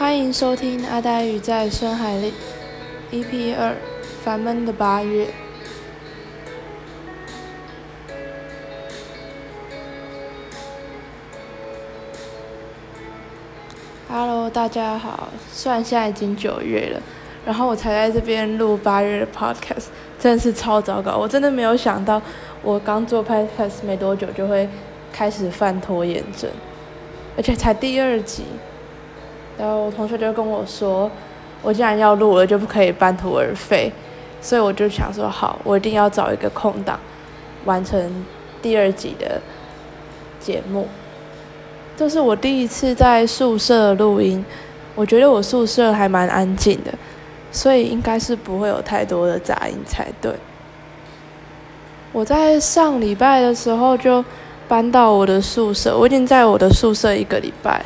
欢迎收听阿呆与在深海里 EP 二烦闷的八月。Hello，大家好。算现在已经九月了，然后我才在这边录八月的 Podcast，真的是超糟糕。我真的没有想到，我刚做 Podcast 没多久就会开始犯拖延症，而且才第二集。然后我同学就跟我说，我既然要录了，就不可以半途而废，所以我就想说，好，我一定要找一个空档，完成第二集的节目。这是我第一次在宿舍录音，我觉得我宿舍还蛮安静的，所以应该是不会有太多的杂音才对。我在上礼拜的时候就搬到我的宿舍，我已经在我的宿舍一个礼拜，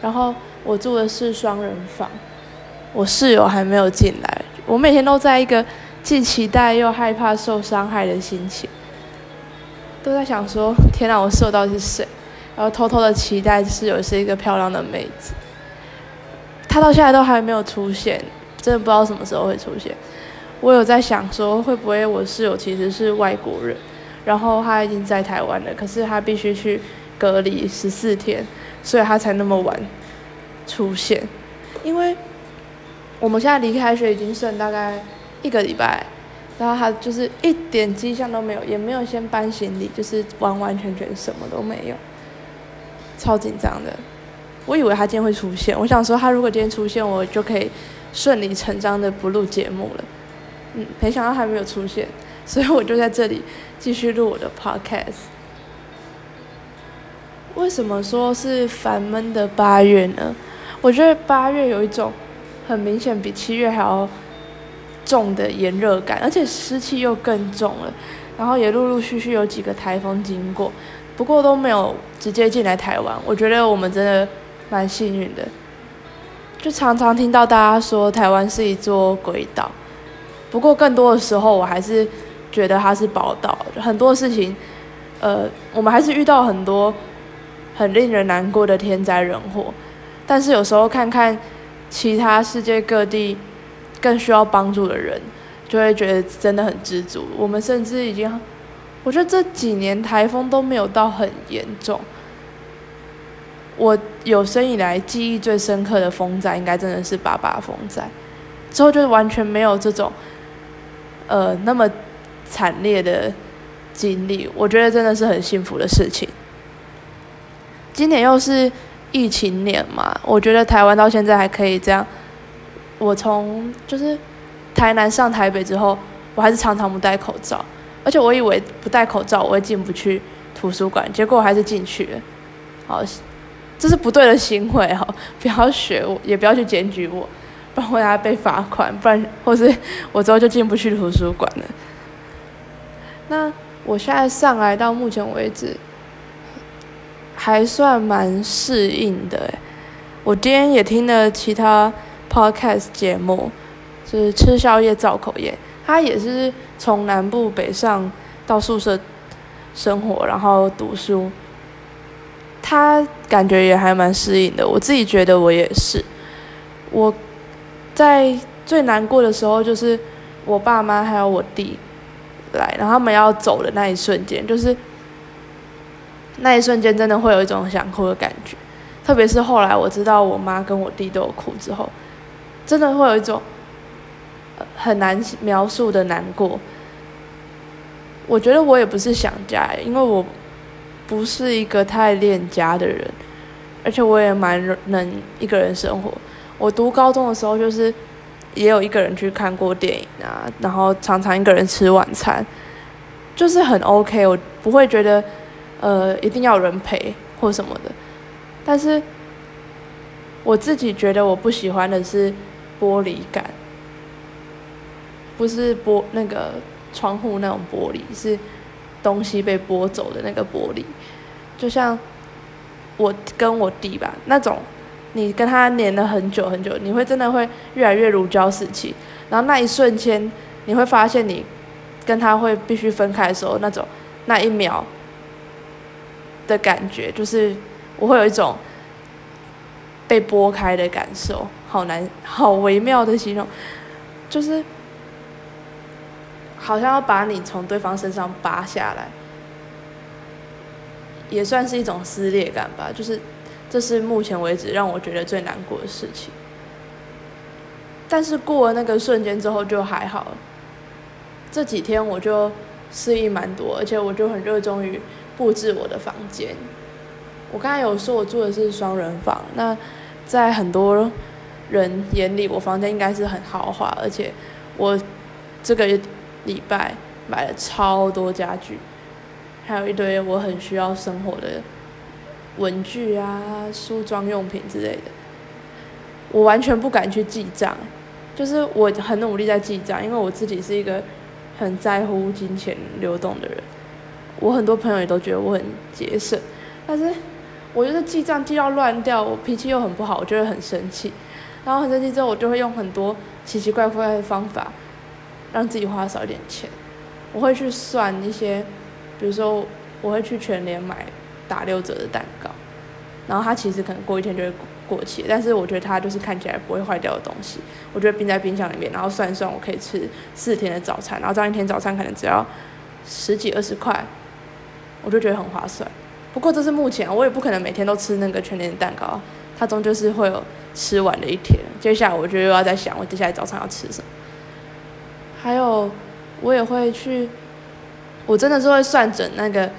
然后。我住的是双人房，我室友还没有进来。我每天都在一个既期待又害怕受伤害的心情，都在想说：天哪，我受到是谁？然后偷偷的期待室友是一个漂亮的妹子。她到现在都还没有出现，真的不知道什么时候会出现。我有在想说，会不会我室友其实是外国人，然后他已经在台湾了，可是他必须去隔离十四天，所以他才那么晚。出现，因为我们现在离开学已经剩大概一个礼拜，然后他就是一点迹象都没有，也没有先搬行李，就是完完全全什么都没有，超紧张的。我以为他今天会出现，我想说他如果今天出现，我就可以顺理成章的不录节目了。嗯，没想到还没有出现，所以我就在这里继续录我的 podcast。为什么说是烦闷的八月呢？我觉得八月有一种很明显比七月还要重的炎热感，而且湿气又更重了。然后也陆陆续续有几个台风经过，不过都没有直接进来台湾。我觉得我们真的蛮幸运的。就常常听到大家说台湾是一座鬼岛，不过更多的时候我还是觉得它是宝岛。很多事情，呃，我们还是遇到很多很令人难过的天灾人祸。但是有时候看看其他世界各地更需要帮助的人，就会觉得真的很知足。我们甚至已经，我觉得这几年台风都没有到很严重。我有生以来记忆最深刻的风灾，应该真的是八八风灾，之后就完全没有这种呃那么惨烈的经历。我觉得真的是很幸福的事情。今年又是。疫情年嘛，我觉得台湾到现在还可以这样。我从就是台南上台北之后，我还是常常不戴口罩，而且我以为不戴口罩我会进不去图书馆，结果还是进去了。好，这是不对的行为哈，不要学我，也不要去检举我，不然我要被罚款，不然或是我之后就进不去图书馆了。那我现在上来到目前为止。还算蛮适应的我今天也听了其他 podcast 节目，就是吃宵夜造口业，他也是从南部北上到宿舍生活，然后读书，他感觉也还蛮适应的。我自己觉得我也是，我在最难过的时候就是我爸妈还有我弟来，然后他们要走的那一瞬间，就是。那一瞬间真的会有一种想哭的感觉，特别是后来我知道我妈跟我弟都有哭之后，真的会有一种很难描述的难过。我觉得我也不是想家，因为我不是一个太恋家的人，而且我也蛮能一个人生活。我读高中的时候就是也有一个人去看过电影啊，然后常常一个人吃晚餐，就是很 OK，我不会觉得。呃，一定要有人陪或什么的，但是我自己觉得我不喜欢的是玻璃感，不是玻那个窗户那种玻璃，是东西被剥走的那个玻璃。就像我跟我弟吧，那种你跟他黏了很久很久，你会真的会越来越如胶似漆，然后那一瞬间你会发现你跟他会必须分开的时候，那种那一秒。的感觉就是，我会有一种被剥开的感受，好难，好微妙的形容，就是好像要把你从对方身上拔下来，也算是一种撕裂感吧。就是这是目前为止让我觉得最难过的事情。但是过了那个瞬间之后就还好。这几天我就适应蛮多，而且我就很热衷于布置我的房间。我刚才有说我住的是双人房，那在很多人眼里，我房间应该是很豪华，而且我这个礼拜买了超多家具，还有一堆我很需要生活的文具啊、梳妆用品之类的。我完全不敢去记账，就是我很努力在记账，因为我自己是一个很在乎金钱流动的人。我很多朋友也都觉得我很节省，但是。我就是记账记到乱掉，我脾气又很不好，我就会很生气。然后很生气之后，我就会用很多奇奇怪怪的方法，让自己花少一点钱。我会去算一些，比如说我会去全联买打六折的蛋糕，然后它其实可能过一天就会过期，但是我觉得它就是看起来不会坏掉的东西，我就冰在冰箱里面，然后算一算我可以吃四天的早餐，然后这样一天早餐可能只要十几二十块，我就觉得很划算。不过这是目前，我也不可能每天都吃那个全年蛋糕，它终究是会有吃完的一天。接下来我就又要在想，我接下来早餐要吃什么。还有，我也会去，我真的是会算准那个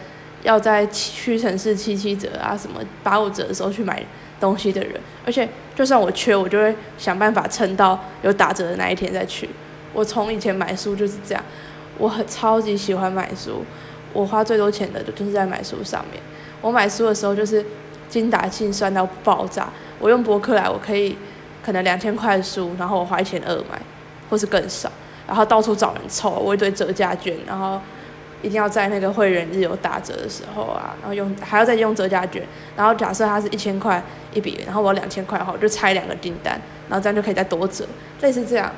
要在屈臣氏七七折啊什么八五折的时候去买东西的人。而且，就算我缺，我就会想办法撑到有打折的那一天再去。我从以前买书就是这样，我很超级喜欢买书，我花最多钱的就是在买书上面。我买书的时候就是精打细算到爆炸。我用博客来，我可以可能两千块的书，然后我花一千二买，或是更少。然后到处找人凑，我一堆折价券，然后一定要在那个会员日有打折的时候啊，然后用还要再用折价券。然后假设它是一千块一笔，然后我两千块的话，我就拆两个订单，然后这样就可以再多折，类似这样。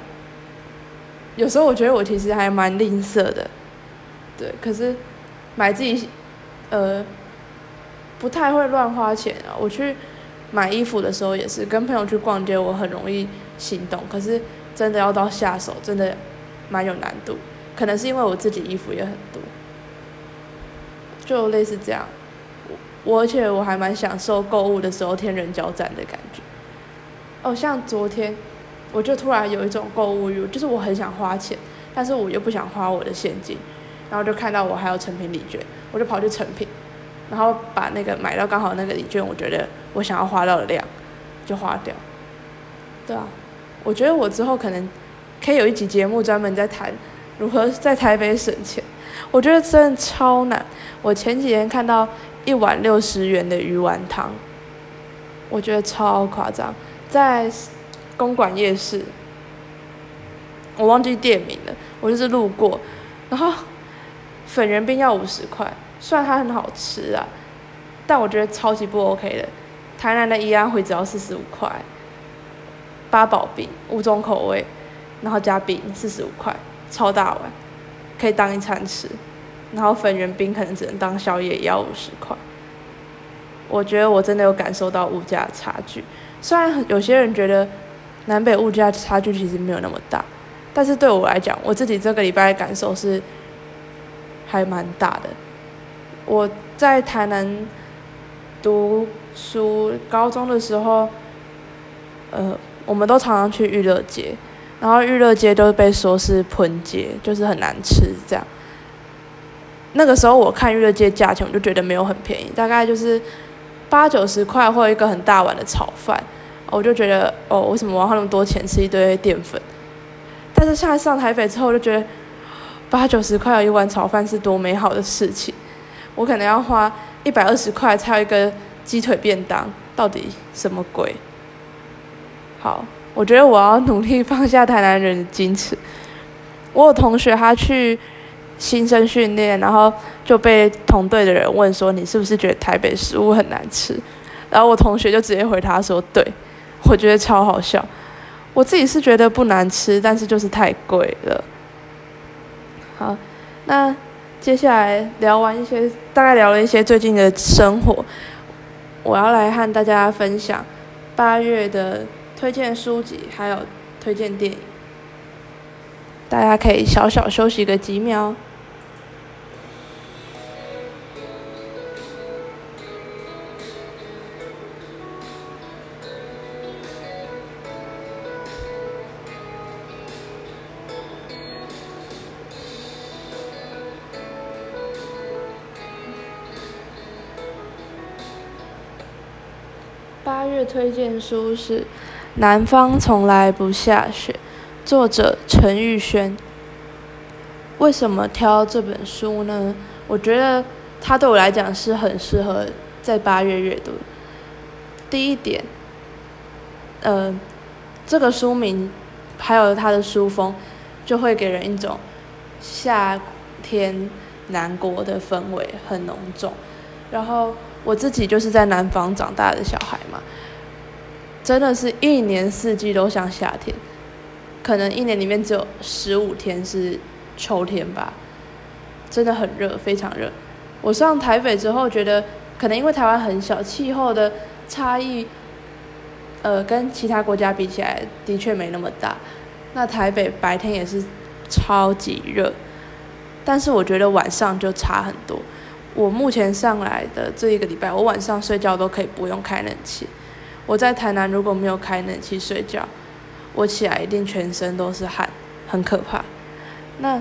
有时候我觉得我其实还蛮吝啬的，对，可是买自己呃。不太会乱花钱啊！我去买衣服的时候也是跟朋友去逛街，我很容易心动。可是真的要到下手，真的蛮有难度。可能是因为我自己衣服也很多，就类似这样。我而且我还蛮享受购物的时候天人交战的感觉。哦，像昨天我就突然有一种购物欲，就是我很想花钱，但是我又不想花我的现金，然后就看到我还有成品礼券，我就跑去成品。然后把那个买到刚好那个礼券，我觉得我想要花到的量，就花掉。对啊，我觉得我之后可能可以有一集节目专门在谈如何在台北省钱。我觉得真的超难。我前几天看到一碗六十元的鱼丸汤，我觉得超夸张，在公馆夜市，我忘记店名了，我就是路过，然后粉圆冰要五十块。虽然它很好吃啊，但我觉得超级不 OK 的。台南的宜安会只要四十五块，八宝饼五种口味，然后加饼四十五块，超大碗，可以当一餐吃。然后粉圆冰可能只能当宵夜，也要五十块。我觉得我真的有感受到物价差距。虽然有些人觉得南北物价差距其实没有那么大，但是对我来讲，我自己这个礼拜的感受是还蛮大的。我在台南读书，高中的时候，呃，我们都常常去娱乐街，然后娱乐街都被说是喷街，就是很难吃这样。那个时候我看娱乐街价钱，我就觉得没有很便宜，大概就是八九十块或一个很大碗的炒饭，我就觉得哦，为什么我要花那么多钱吃一堆淀粉？但是现在上台北之后，就觉得八九十块有一碗炒饭是多美好的事情。我可能要花一百二十块才有一个鸡腿便当，到底什么鬼？好，我觉得我要努力放下台南人的矜持。我有同学他去新生训练，然后就被同队的人问说：“你是不是觉得台北食物很难吃？”然后我同学就直接回答说：“对。”我觉得超好笑。我自己是觉得不难吃，但是就是太贵了。好，那。接下来聊完一些，大概聊了一些最近的生活，我要来和大家分享八月的推荐书籍，还有推荐电影，大家可以小小休息个几秒。八月推荐书是《南方从来不下雪》，作者陈玉轩。为什么挑这本书呢？我觉得它对我来讲是很适合在八月阅读。第一点，呃，这个书名还有它的书风，就会给人一种夏天南国的氛围，很浓重。然后。我自己就是在南方长大的小孩嘛，真的是一年四季都像夏天，可能一年里面只有十五天是秋天吧，真的很热，非常热。我上台北之后，觉得可能因为台湾很小，气候的差异，呃，跟其他国家比起来，的确没那么大。那台北白天也是超级热，但是我觉得晚上就差很多。我目前上来的这一个礼拜，我晚上睡觉都可以不用开冷气。我在台南如果没有开冷气睡觉，我起来一定全身都是汗，很可怕。那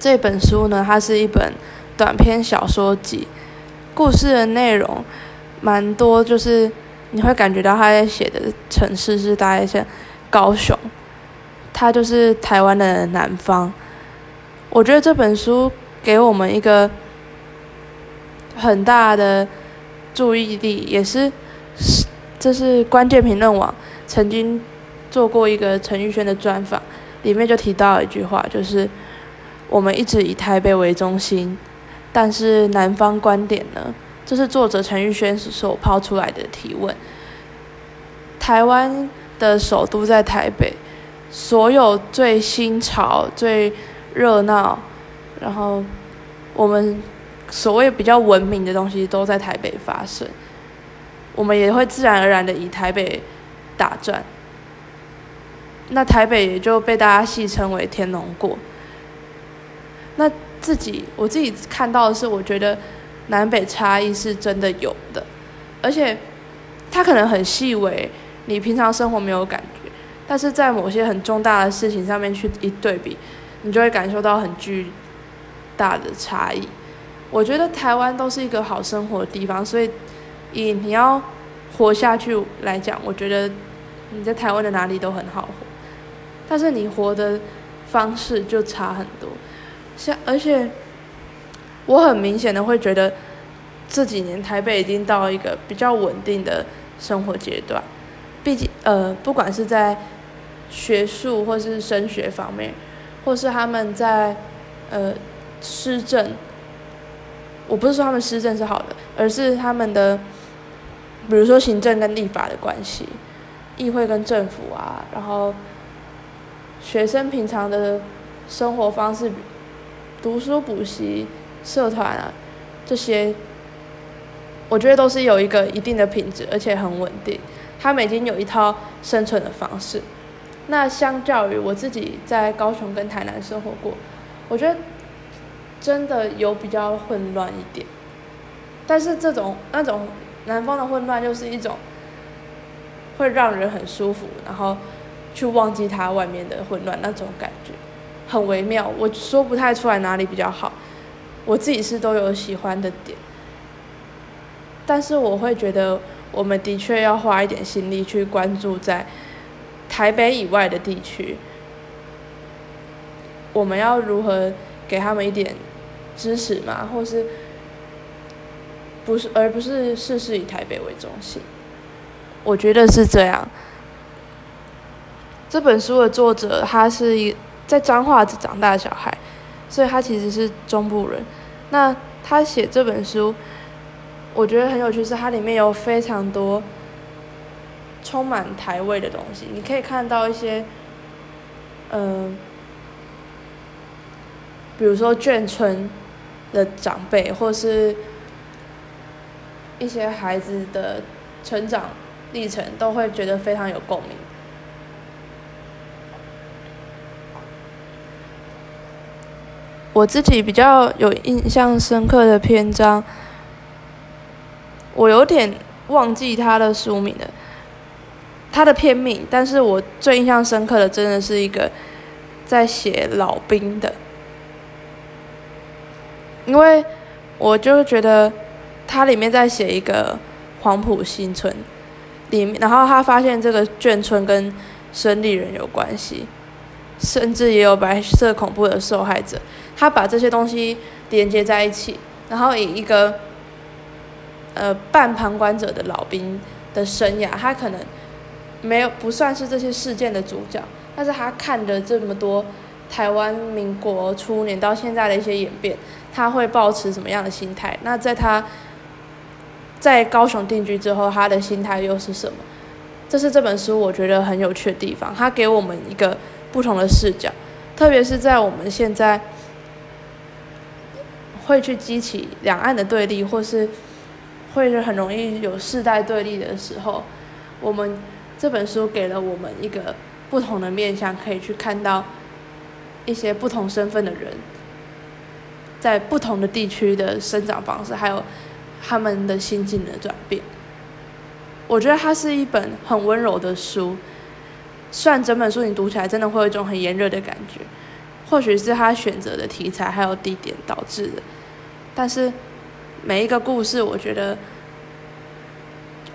这本书呢？它是一本短篇小说集，故事的内容蛮多，就是你会感觉到他在写的城市是大概像高雄，它就是台湾的南方。我觉得这本书给我们一个。很大的注意力，也是这是关键评论网曾经做过一个陈玉轩的专访，里面就提到一句话，就是我们一直以台北为中心，但是南方观点呢？这是作者陈玉轩所抛出来的提问。台湾的首都在台北，所有最新潮、最热闹，然后我们。所谓比较文明的东西都在台北发生，我们也会自然而然的以台北打转，那台北也就被大家戏称为天龙国。那自己我自己看到的是，我觉得南北差异是真的有的，而且它可能很细微，你平常生活没有感觉，但是在某些很重大的事情上面去一对比，你就会感受到很巨大的差异。我觉得台湾都是一个好生活的地方，所以以你要活下去来讲，我觉得你在台湾的哪里都很好活，但是你活的方式就差很多。像而且我很明显的会觉得这几年台北已经到一个比较稳定的生活阶段，毕竟呃不管是在学术或是升学方面，或是他们在呃施政。我不是说他们施政是好的，而是他们的，比如说行政跟立法的关系，议会跟政府啊，然后学生平常的生活方式，读书补习、社团啊这些，我觉得都是有一个一定的品质，而且很稳定。他们已经有一套生存的方式。那相较于我自己在高雄跟台南生活过，我觉得。真的有比较混乱一点，但是这种那种南方的混乱就是一种会让人很舒服，然后去忘记它外面的混乱那种感觉，很微妙。我说不太出来哪里比较好，我自己是都有喜欢的点，但是我会觉得我们的确要花一点心力去关注在台北以外的地区，我们要如何给他们一点。支持嘛，或是不是，而不是事事以台北为中心。我觉得是这样。这本书的作者他是一在彰化长大的小孩，所以他其实是中部人。那他写这本书，我觉得很有趣，是它里面有非常多充满台味的东西。你可以看到一些，嗯，比如说眷村。的长辈，或是一些孩子的成长历程，都会觉得非常有共鸣。我自己比较有印象深刻的篇章，我有点忘记他的书名了，他的片名，但是我最印象深刻的真的是一个在写老兵的，因为我就觉得他里面在写一个黄埔新村，里面，然后他发现这个眷村跟生力人有关系，甚至也有白色恐怖的受害者。他把这些东西连接在一起，然后以一个呃半旁观者的老兵的生涯，他可能没有不算是这些事件的主角，但是他看了这么多台湾民国初年到现在的一些演变，他会保持什么样的心态？那在他在高雄定居之后，他的心态又是什么？这是这本书我觉得很有趣的地方，他给我们一个不同的视角，特别是在我们现在。会去激起两岸的对立，或是会是很容易有世代对立的时候，我们这本书给了我们一个不同的面向，可以去看到一些不同身份的人，在不同的地区的生长方式，还有他们的心境的转变。我觉得它是一本很温柔的书，虽然整本书你读起来真的会有一种很炎热的感觉，或许是他选择的题材还有地点导致的。但是每一个故事，我觉得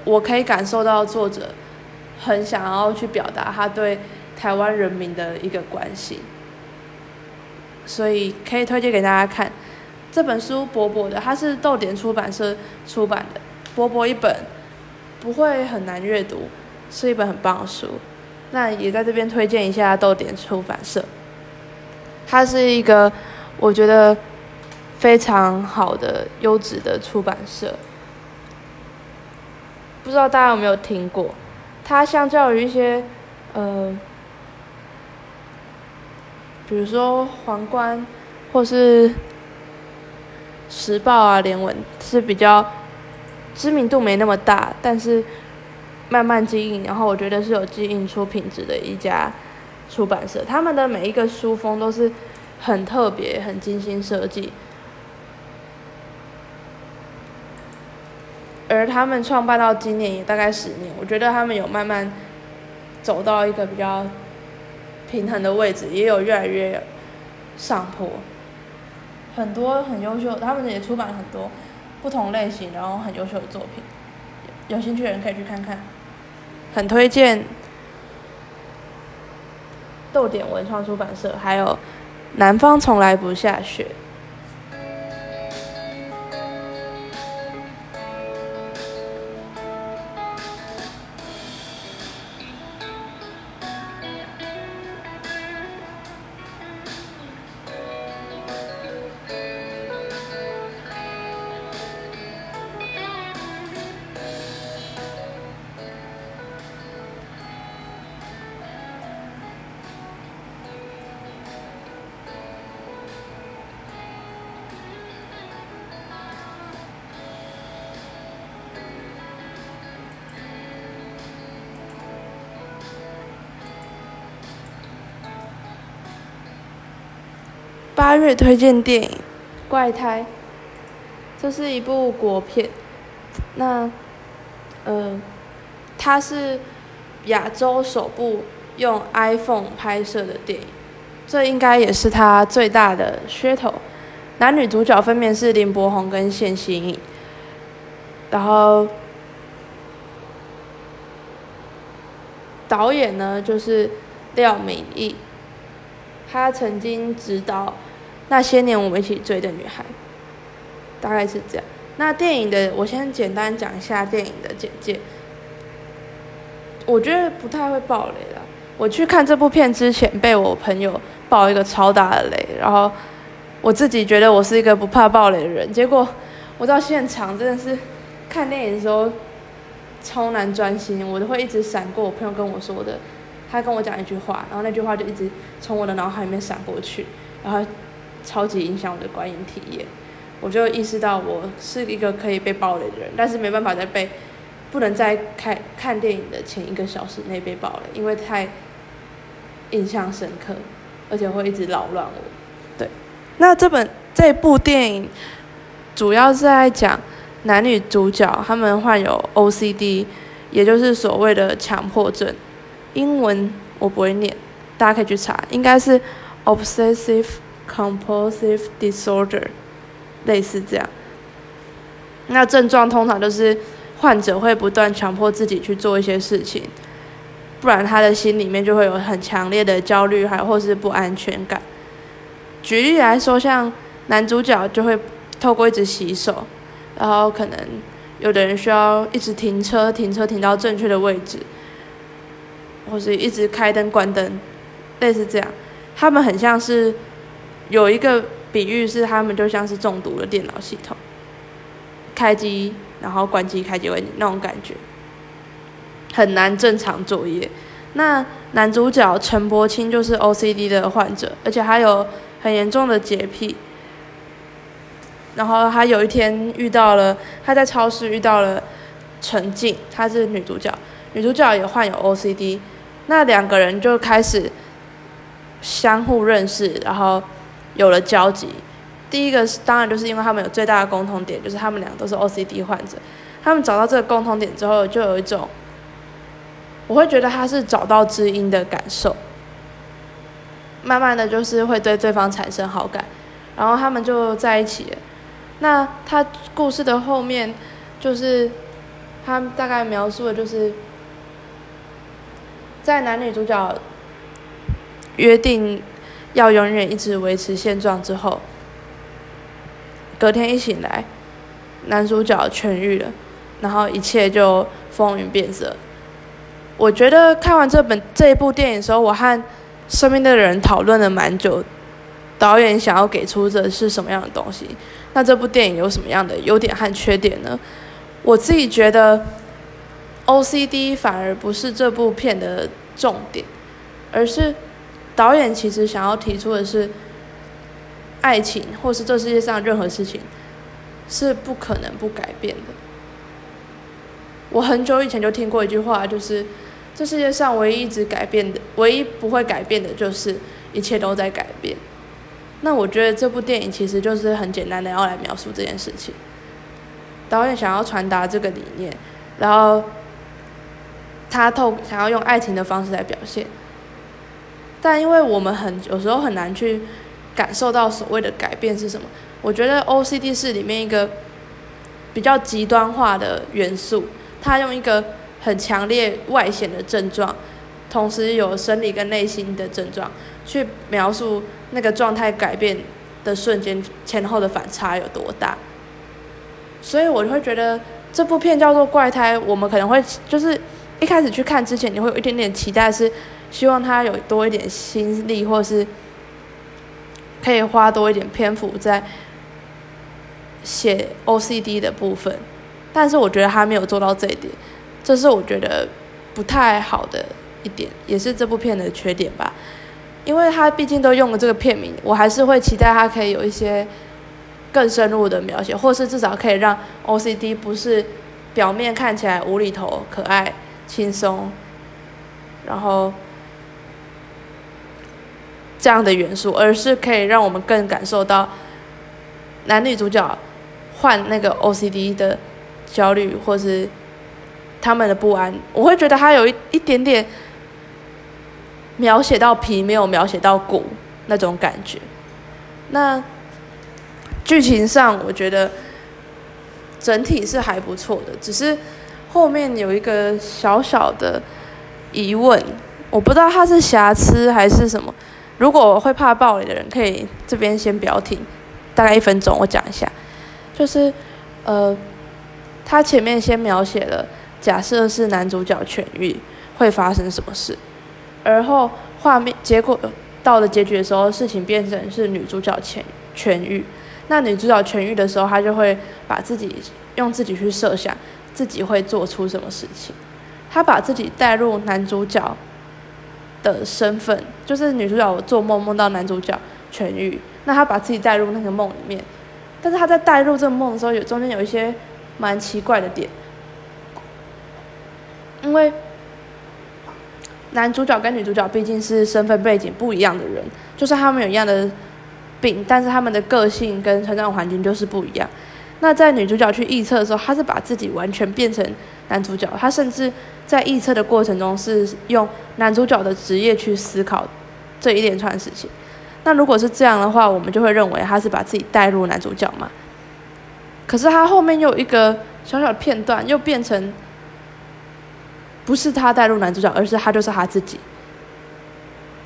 我可以感受到作者很想要去表达他对台湾人民的一个关心，所以可以推荐给大家看这本书。薄薄的，它是豆点出版社出版的，薄薄一本，不会很难阅读，是一本很棒的书。那也在这边推荐一下豆点出版社，它是一个我觉得。非常好的优质的出版社，不知道大家有没有听过？它相较于一些，呃，比如说皇冠或是时报啊、联文是比较知名度没那么大，但是慢慢经营，然后我觉得是有经营出品质的一家出版社。他们的每一个书封都是很特别、很精心设计。而他们创办到今年也大概十年，我觉得他们有慢慢走到一个比较平衡的位置，也有越来越上坡。很多很优秀，他们也出版很多不同类型，然后很优秀的作品。有兴趣的人可以去看看，很推荐豆点文创出版社，还有南方从来不下雪。推荐电影《怪胎》，这是一部国片。那，呃，它是亚洲首部用 iPhone 拍摄的电影，这应该也是它最大的噱头。男女主角分别是林柏宏跟谢欣颖，然后导演呢就是廖敏义。他曾经指导那些年我们一起追的女孩，大概是这样。那电影的，我先简单讲一下电影的简介。我觉得不太会爆雷了。我去看这部片之前，被我朋友爆一个超大的雷，然后我自己觉得我是一个不怕爆雷的人，结果我到现场真的是看电影的时候超难专心，我都会一直闪过我朋友跟我说的。他跟我讲一句话，然后那句话就一直从我的脑海里面闪过去，然后超级影响我的观影体验。我就意识到我是一个可以被暴雷的人，但是没办法再被不能在看看电影的前一个小时内被爆雷，因为太印象深刻，而且会一直扰乱我。对，那这本这部电影主要是在讲男女主角他们患有 OCD，也就是所谓的强迫症，英文我不会念，大家可以去查，应该是 Obsessive Compulsive Disorder，类似这样。那症状通常都是患者会不断强迫自己去做一些事情，不然他的心里面就会有很强烈的焦虑，还或是不安全感。举例来说，像男主角就会透过一直洗手，然后可能有的人需要一直停车，停车停到正确的位置，或是一直开灯关灯，类似这样。他们很像是有一个比喻是，他们就像是中毒的电脑系统。开机，然后关机，开机关机那种感觉，很难正常作业。那男主角陈柏青就是 OCD 的患者，而且还有很严重的洁癖。然后他有一天遇到了，他在超市遇到了陈静，她是女主角，女主角也患有 OCD。那两个人就开始相互认识，然后有了交集。第一个是，当然就是因为他们有最大的共同点，就是他们俩都是 OCD 患者。他们找到这个共同点之后，就有一种，我会觉得他是找到知音的感受。慢慢的就是会对对方产生好感，然后他们就在一起。那他故事的后面，就是他大概描述的就是，在男女主角约定要永远一直维持现状之后。隔天一醒来，男主角痊愈了，然后一切就风云变色。我觉得看完这本这一部电影的时候，我和身边的人讨论了蛮久，导演想要给出的是什么样的东西？那这部电影有什么样的优点和缺点呢？我自己觉得，OCD 反而不是这部片的重点，而是导演其实想要提出的是。爱情，或是这世界上任何事情，是不可能不改变的。我很久以前就听过一句话，就是这世界上唯一一直改变的，唯一不会改变的，就是一切都在改变。那我觉得这部电影其实就是很简单的要来描述这件事情。导演想要传达这个理念，然后他透想要用爱情的方式来表现，但因为我们很有时候很难去。感受到所谓的改变是什么？我觉得 OCD 是里面一个比较极端化的元素，它用一个很强烈外显的症状，同时有生理跟内心的症状，去描述那个状态改变的瞬间前后的反差有多大。所以我会觉得这部片叫做《怪胎》，我们可能会就是一开始去看之前，你会有一点点期待，是希望他有多一点心力，或是。可以花多一点篇幅在写 OCD 的部分，但是我觉得他没有做到这一点，这是我觉得不太好的一点，也是这部片的缺点吧。因为他毕竟都用了这个片名，我还是会期待他可以有一些更深入的描写，或是至少可以让 OCD 不是表面看起来无厘头、可爱、轻松，然后。这样的元素，而是可以让我们更感受到男女主角患那个 OCD 的焦虑，或是他们的不安。我会觉得他有一一点点描写到皮，没有描写到骨那种感觉。那剧情上，我觉得整体是还不错的，只是后面有一个小小的疑问，我不知道它是瑕疵还是什么。如果会怕暴力的人，可以这边先不要听，大概一分钟，我讲一下。就是，呃，他前面先描写了，假设是男主角痊愈会发生什么事，而后画面结果到了结局的时候，事情变成是女主角痊痊愈。那女主角痊愈的时候，她就会把自己用自己去设想自己会做出什么事情，她把自己带入男主角。的身份就是女主角做梦梦到男主角痊愈，那她把自己带入那个梦里面，但是她在带入这个梦的时候，有中间有一些蛮奇怪的点。因为男主角跟女主角毕竟是身份背景不一样的人，就算他们有一样的病，但是他们的个性跟成长环境就是不一样。那在女主角去预测的时候，她是把自己完全变成男主角，她甚至在预测的过程中是用男主角的职业去思考这一连串事情。那如果是这样的话，我们就会认为她是把自己带入男主角嘛？可是她后面又一个小小的片段，又变成不是她带入男主角，而是他就是她自己，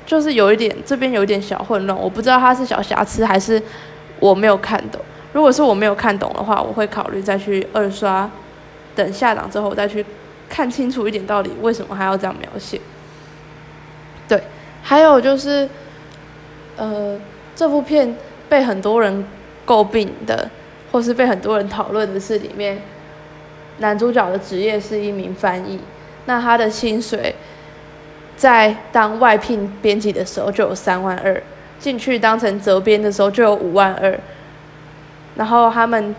就是有一点这边有一点小混乱，我不知道他是小瑕疵还是我没有看懂。如果是我没有看懂的话，我会考虑再去二刷，等下档之后再去看清楚一点，到底为什么还要这样描写。对，还有就是，呃，这部片被很多人诟病的。或是被很多人讨论的是，里面男主角的职业是一名翻译，那他的薪水在当外聘编辑的时候就有三万二，进去当成责编的时候就有五万二，然后他们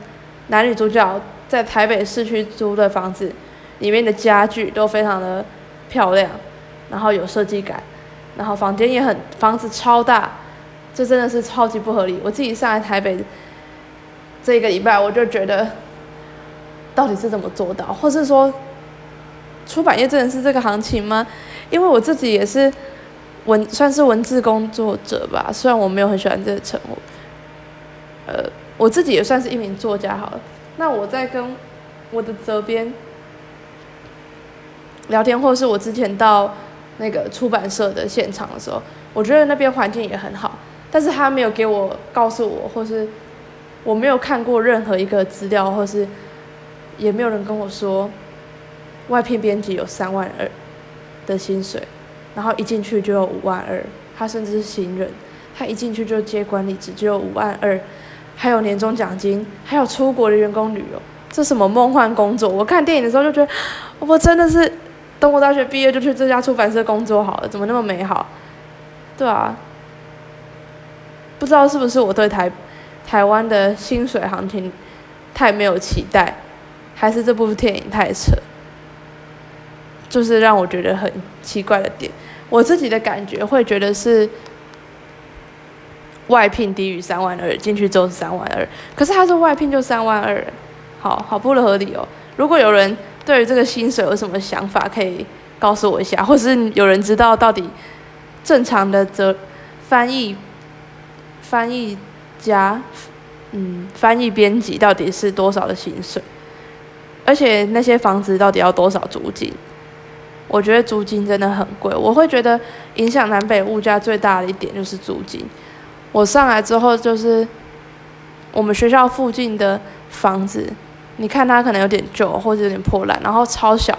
男女主角在台北市区租的房子，里面的家具都非常的漂亮，然后有设计感，然后房间也很房子超大，这真的是超级不合理。我自己上来台北。这个礼拜，我就觉得，到底是怎么做到，或是说，出版业真的是这个行情吗？因为我自己也是文，算是文字工作者吧，虽然我没有很喜欢这个称呼。呃，我自己也算是一名作家好了。那我在跟我的责编聊天，或是我之前到那个出版社的现场的时候，我觉得那边环境也很好，但是他没有给我告诉我，或是。我没有看过任何一个资料，或是也没有人跟我说，外聘编辑有三万二的薪水，然后一进去就有五万二，他甚至是新人，他一进去就接管理职，就有五万二，还有年终奖金，还有出国的员工旅游，这什么梦幻工作？我看电影的时候就觉得，我真的是等我大学毕业就去这家出版社工作好了，怎么那么美好？对啊，不知道是不是我对台。台湾的薪水行情太没有期待，还是这部电影太扯，就是让我觉得很奇怪的点。我自己的感觉会觉得是外聘低于三万二，进去之后是三万二，可是他说外聘就三万二，好好不合理哦。如果有人对于这个薪水有什么想法，可以告诉我一下，或是有人知道到底正常的则翻译翻译。加，嗯，翻译编辑到底是多少的薪水？而且那些房子到底要多少租金？我觉得租金真的很贵。我会觉得影响南北物价最大的一点就是租金。我上来之后就是我们学校附近的房子，你看它可能有点旧或者有点破烂，然后超小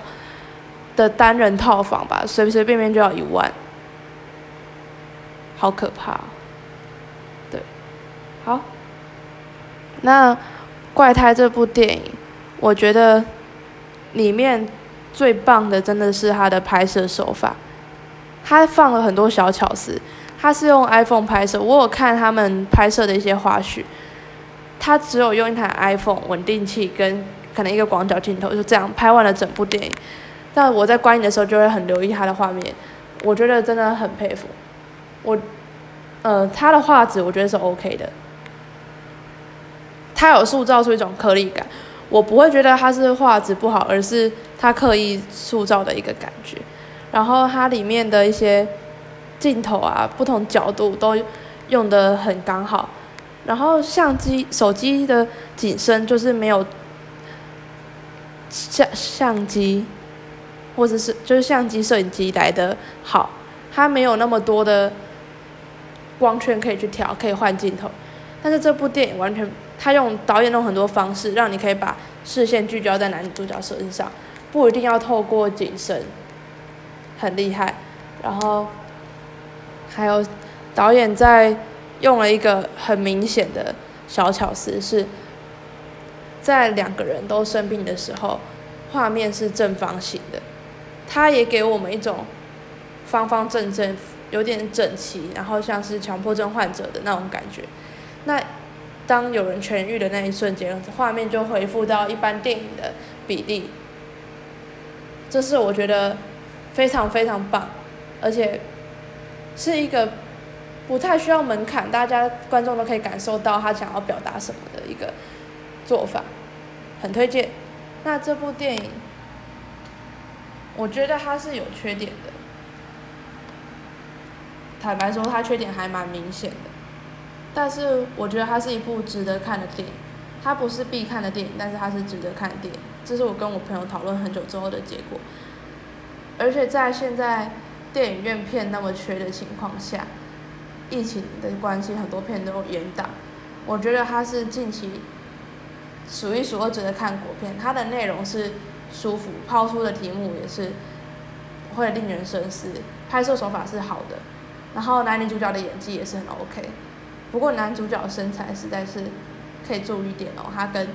的单人套房吧，随随便便就要一万，好可怕。对好，那《怪胎》这部电影，我觉得里面最棒的真的是它的拍摄手法，它放了很多小巧思。它是用 iPhone 拍摄，我有看他们拍摄的一些花絮，它只有用一台 iPhone 稳定器跟可能一个广角镜头，就这样拍完了整部电影。但我在观影的时候就会很留意它的画面，我觉得真的很佩服。我，呃，它的画质我觉得是 OK 的。它有塑造出一种颗粒感，我不会觉得它是画质不好，而是它刻意塑造的一个感觉。然后它里面的一些镜头啊，不同角度都用的很刚好。然后相机、手机的景深就是没有相相机或者是就是相机摄影机来的好，它没有那么多的光圈可以去调，可以换镜头。但是这部电影完全。他用导演用很多方式，让你可以把视线聚焦在男主角身上，不一定要透过景深，很厉害。然后还有导演在用了一个很明显的小巧思，是在两个人都生病的时候，画面是正方形的，他也给我们一种方方正正、有点整齐，然后像是强迫症患者的那种感觉。那当有人痊愈的那一瞬间，画面就恢复到一般电影的比例。这是我觉得非常非常棒，而且是一个不太需要门槛，大家观众都可以感受到他想要表达什么的一个做法，很推荐。那这部电影，我觉得它是有缺点的。坦白说，它缺点还蛮明显的。但是我觉得它是一部值得看的电影。它不是必看的电影，但是它是值得看的电影。这是我跟我朋友讨论很久之后的结果。而且在现在电影院片那么缺的情况下，疫情的关系，很多片都延档。我觉得它是近期数一数二值得看国片。它的内容是舒服，抛出的题目也是会令人深思，拍摄手法是好的，然后男女主角的演技也是很 OK。不过男主角身材实在是可以注意点哦，他跟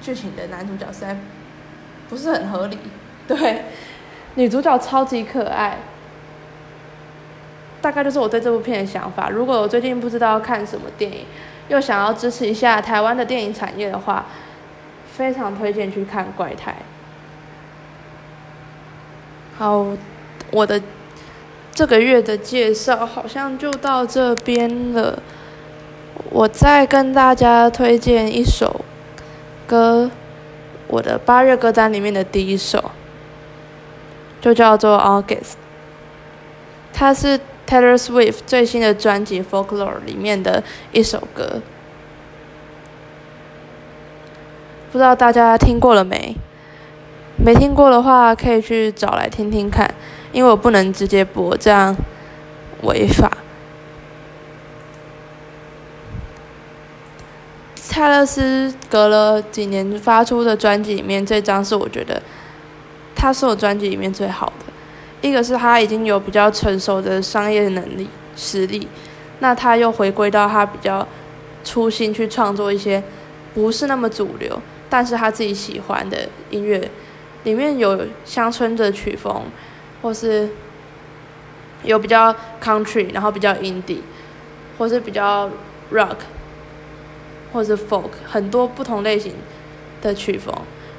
剧情的男主角实在不是很合理。对，女主角超级可爱，大概就是我对这部片的想法。如果我最近不知道看什么电影，又想要支持一下台湾的电影产业的话，非常推荐去看《怪胎》。好，我的这个月的介绍好像就到这边了。我再跟大家推荐一首歌，我的八月歌单里面的第一首，就叫做《August》，它是 Taylor Swift 最新的专辑《Folklore》里面的一首歌，不知道大家听过了没？没听过的话，可以去找来听听看，因为我不能直接播，这样违法。泰勒斯隔了几年发出的专辑里面，这张是我觉得他是我专辑里面最好的。一个是他已经有比较成熟的商业能力实力，那他又回归到他比较初心去创作一些不是那么主流，但是他自己喜欢的音乐，里面有乡村的曲风，或是有比较 country，然后比较 indie，或是比较 rock。或是 folk，很多不同类型的曲风，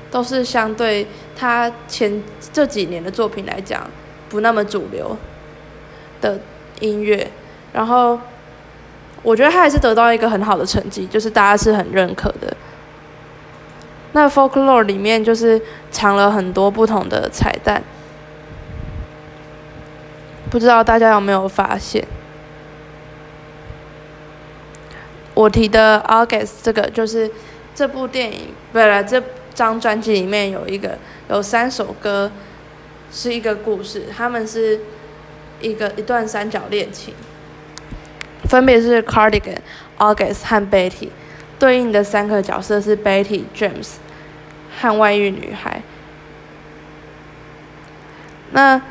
都是相对他前这几年的作品来讲，不那么主流的音乐。然后，我觉得他还是得到一个很好的成绩，就是大家是很认可的。那 folklore 里面就是藏了很多不同的彩蛋，不知道大家有没有发现？我提的 August 这个就是这部电影，不是这张专辑里面有一个有三首歌，是一个故事，他们是一个一段三角恋情，分别是 Cardigan、August 和 Betty，对应的三个角色是 Betty、James 和外遇女孩。那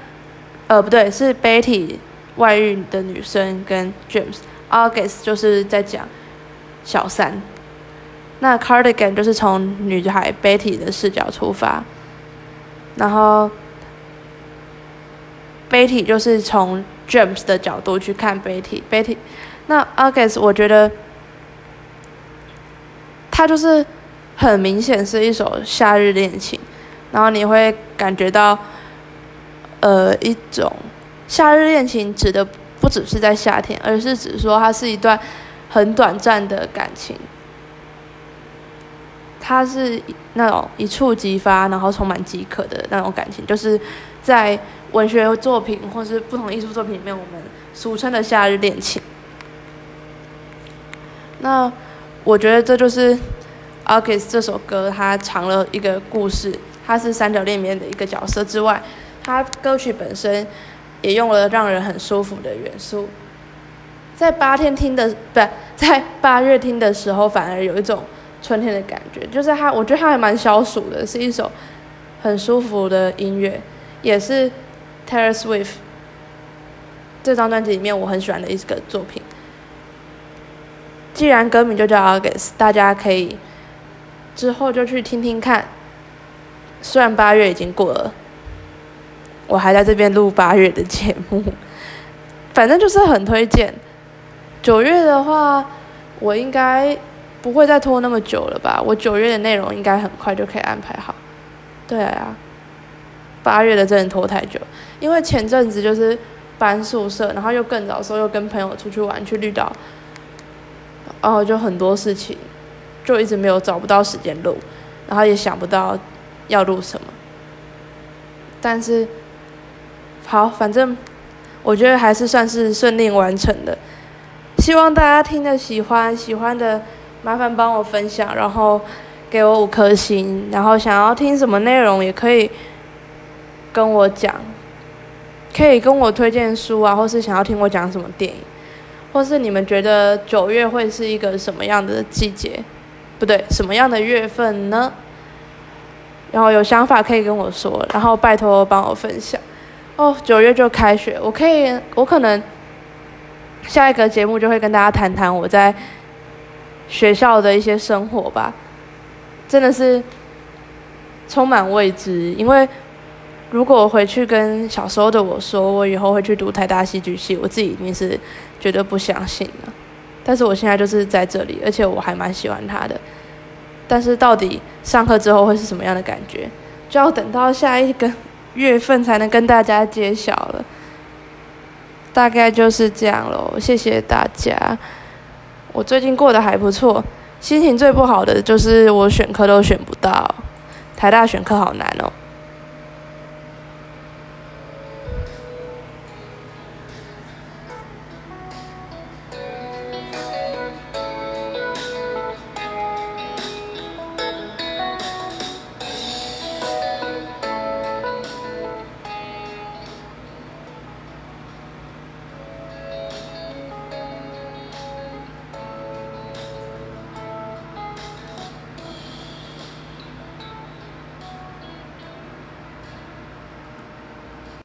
呃不对，是 Betty 外遇的女生跟 James，August 就是在讲。小三，那 Cardigan 就是从女孩 Betty 的视角出发，然后 Betty 就是从 James 的角度去看 Betty。Betty，那 August 我觉得，它就是很明显是一首夏日恋情，然后你会感觉到，呃，一种夏日恋情指的不只是在夏天，而是指说它是一段。很短暂的感情，它是那种一触即发，然后充满饥渴的那种感情，就是在文学作品或是不同艺术作品里面，我们俗称的夏日恋情。那我觉得这就是《August》这首歌，它藏了一个故事，它是三角恋里面的一个角色之外，它歌曲本身也用了让人很舒服的元素。在八天听的不在八月听的时候，反而有一种春天的感觉。就是它，我觉得它还蛮消暑的，是一首很舒服的音乐，也是 Taylor Swift 这张专辑里面我很喜欢的一个作品。既然歌名就叫 August，大家可以之后就去听听看。虽然八月已经过了，我还在这边录八月的节目，反正就是很推荐。九月的话，我应该不会再拖那么久了吧？我九月的内容应该很快就可以安排好。对啊，八月的真的拖太久，因为前阵子就是搬宿舍，然后又更早时候又跟朋友出去玩去绿岛，然后就很多事情，就一直没有找不到时间录，然后也想不到要录什么。但是，好，反正我觉得还是算是顺利完成的。希望大家听的喜欢，喜欢的麻烦帮我分享，然后给我五颗星。然后想要听什么内容也可以跟我讲，可以跟我推荐书啊，或是想要听我讲什么电影，或是你们觉得九月会是一个什么样的季节？不对，什么样的月份呢？然后有想法可以跟我说，然后拜托帮我分享。哦，九月就开学，我可以，我可能。下一个节目就会跟大家谈谈我在学校的一些生活吧，真的是充满未知。因为如果我回去跟小时候的我说，我以后会去读台大戏剧系，我自己已经是绝对不相信了。但是我现在就是在这里，而且我还蛮喜欢他的。但是到底上课之后会是什么样的感觉，就要等到下一个月份才能跟大家揭晓了。大概就是这样喽，谢谢大家。我最近过得还不错，心情最不好的就是我选课都选不到，台大选课好难哦。